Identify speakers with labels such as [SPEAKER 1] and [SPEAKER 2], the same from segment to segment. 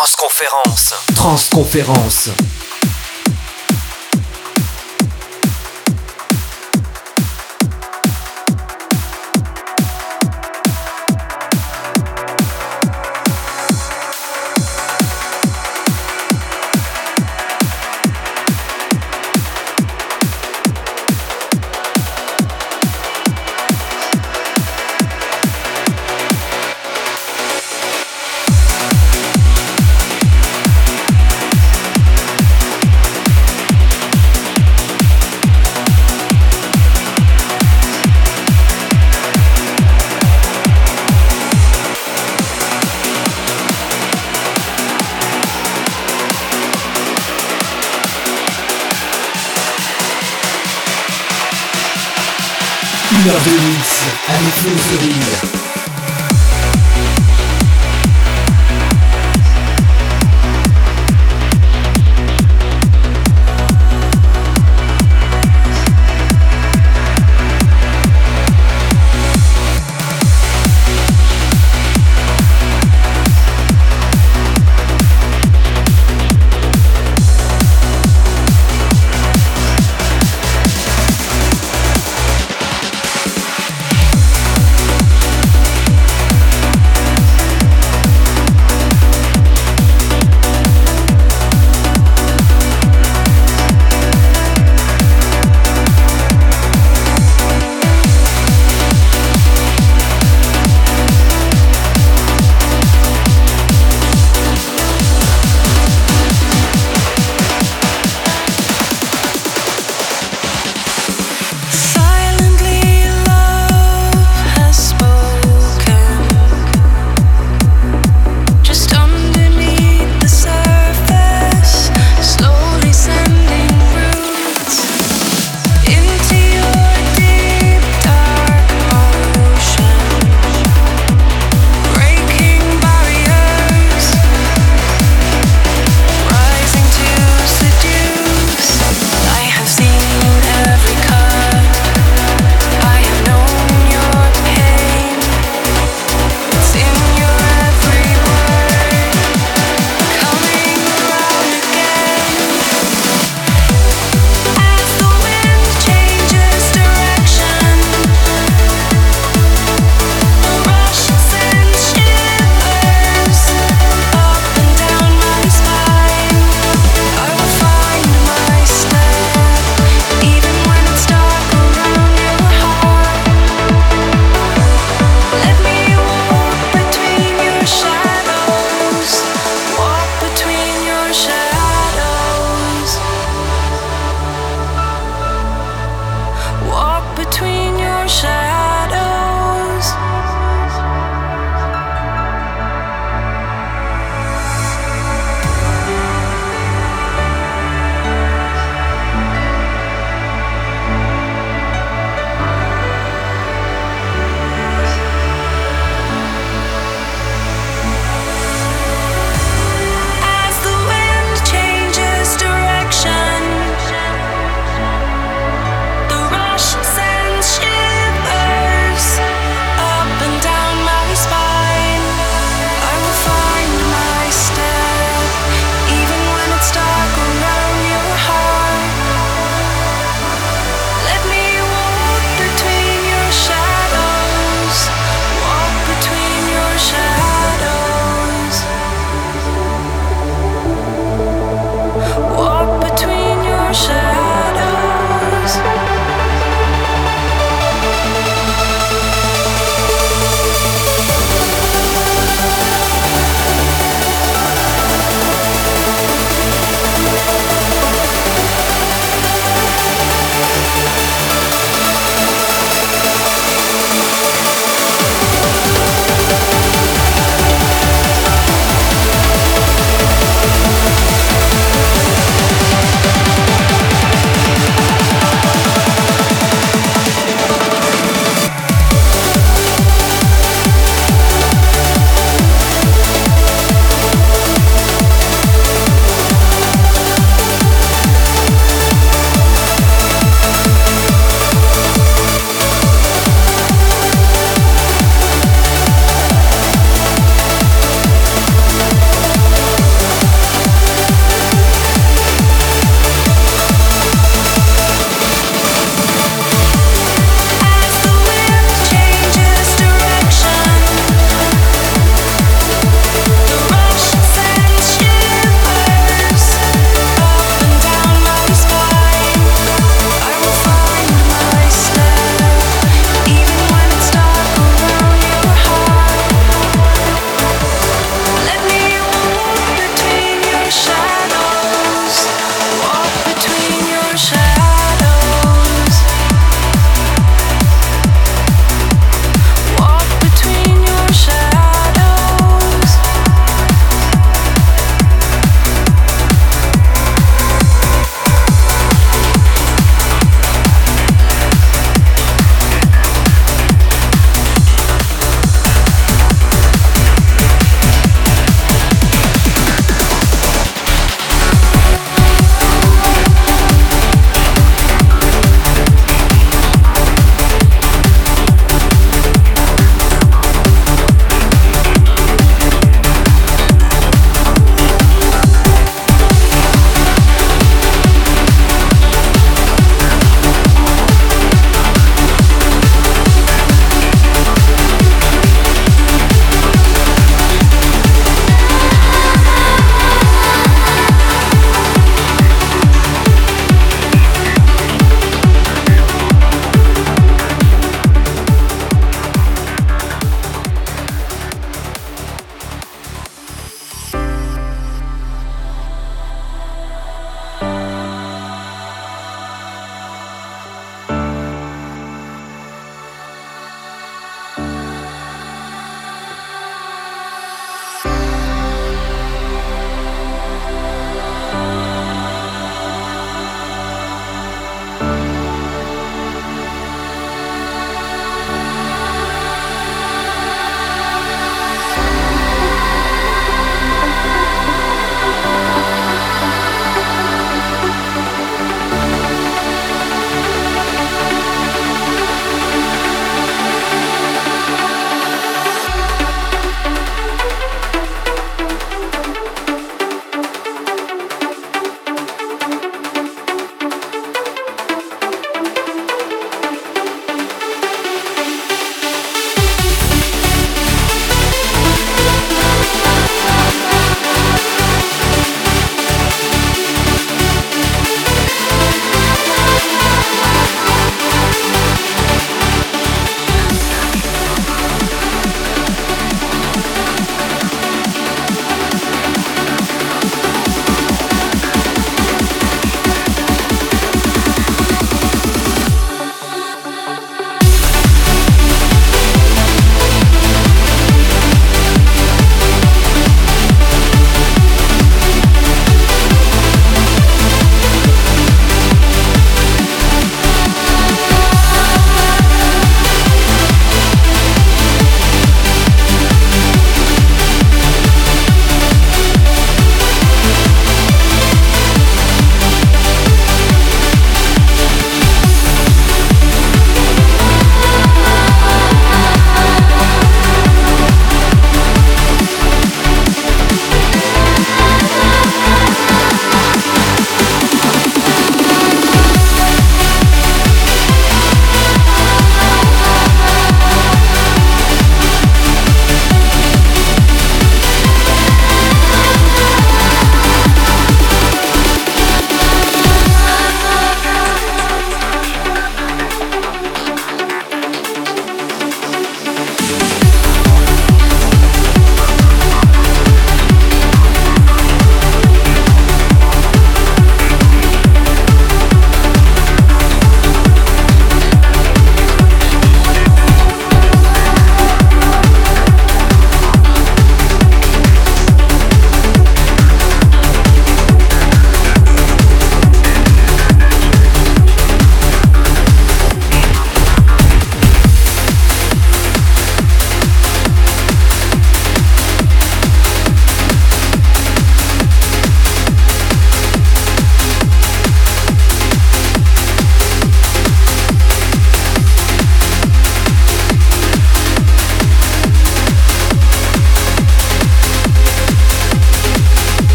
[SPEAKER 1] Transconférence.
[SPEAKER 2] Transconférence.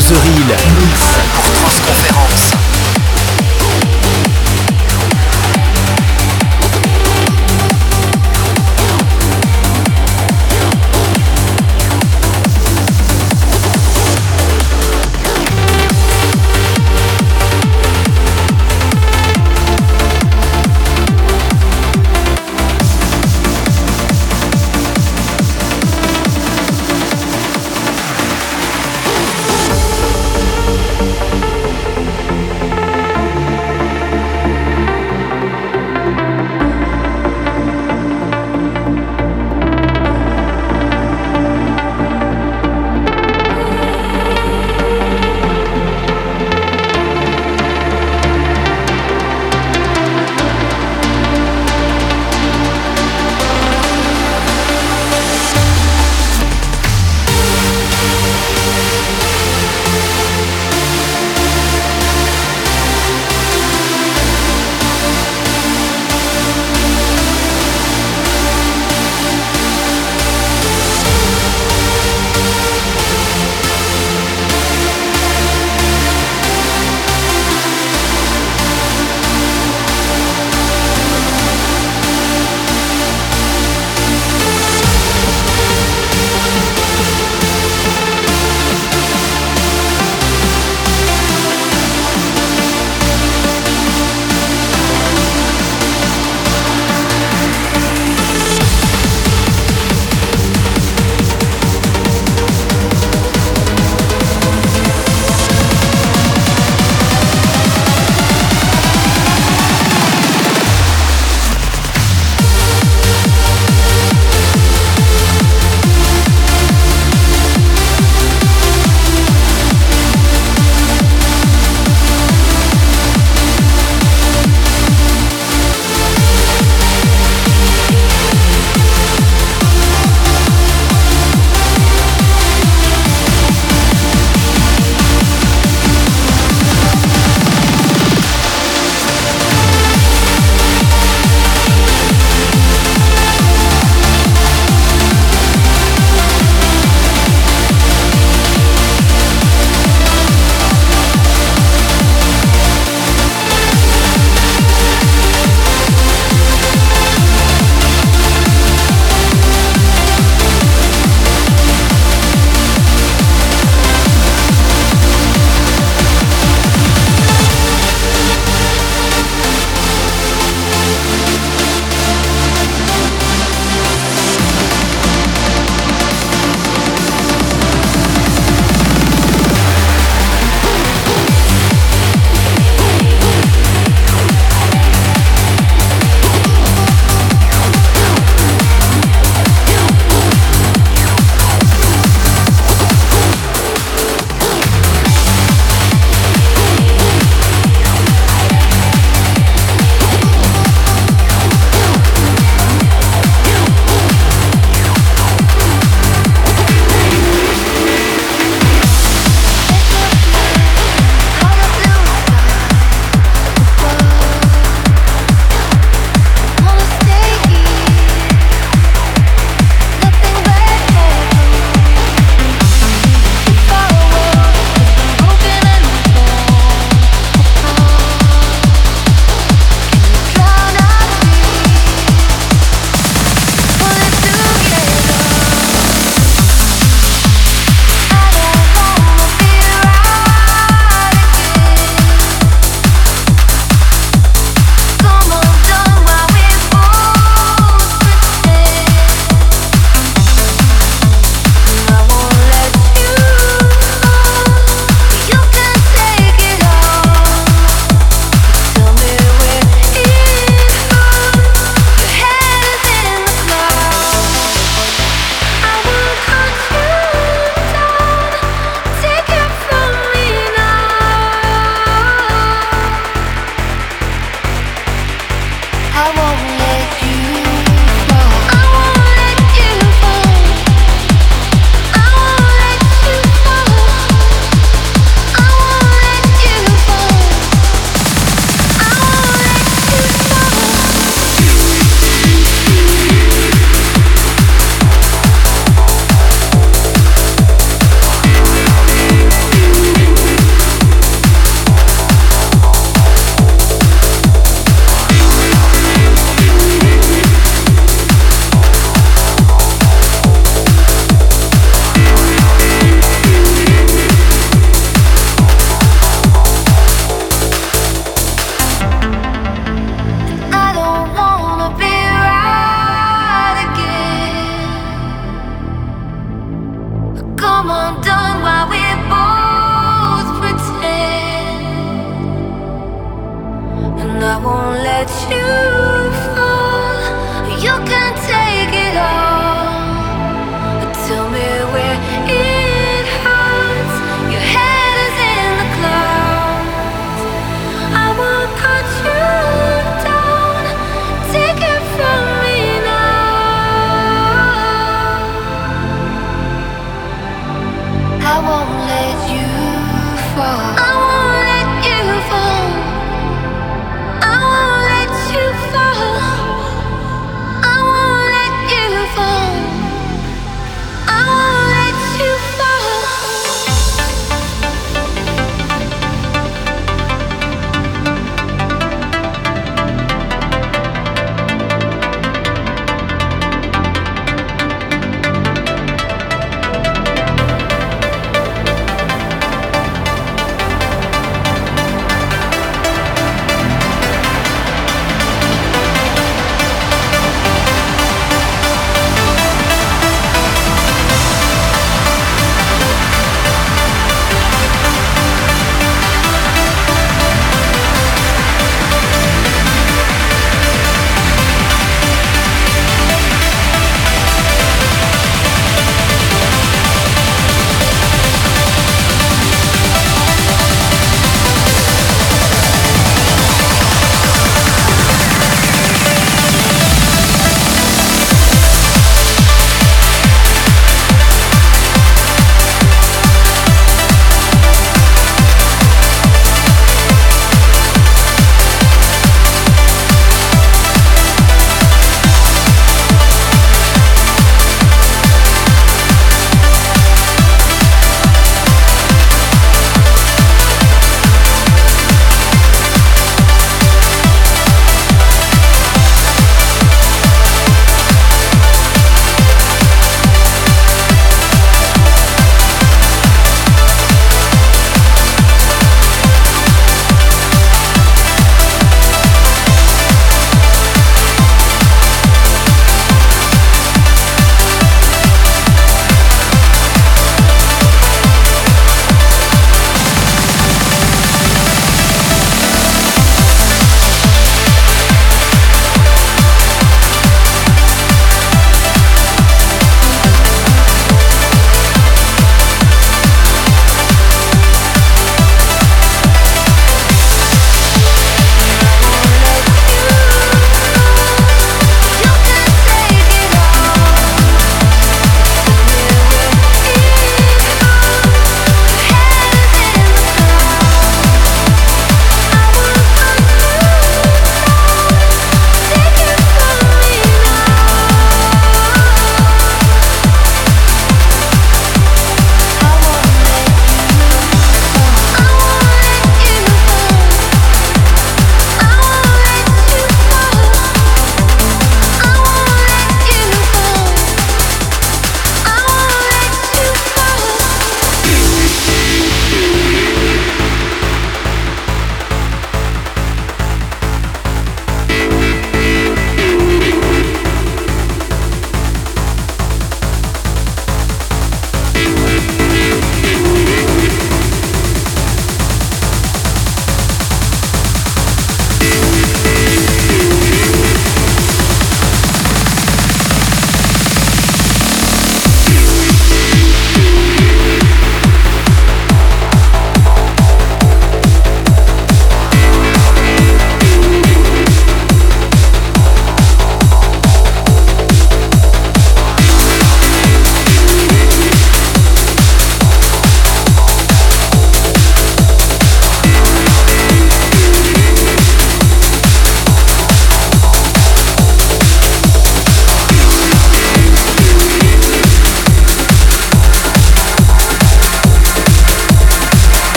[SPEAKER 1] Causerie.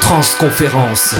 [SPEAKER 2] Transconférence.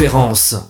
[SPEAKER 2] Conférence.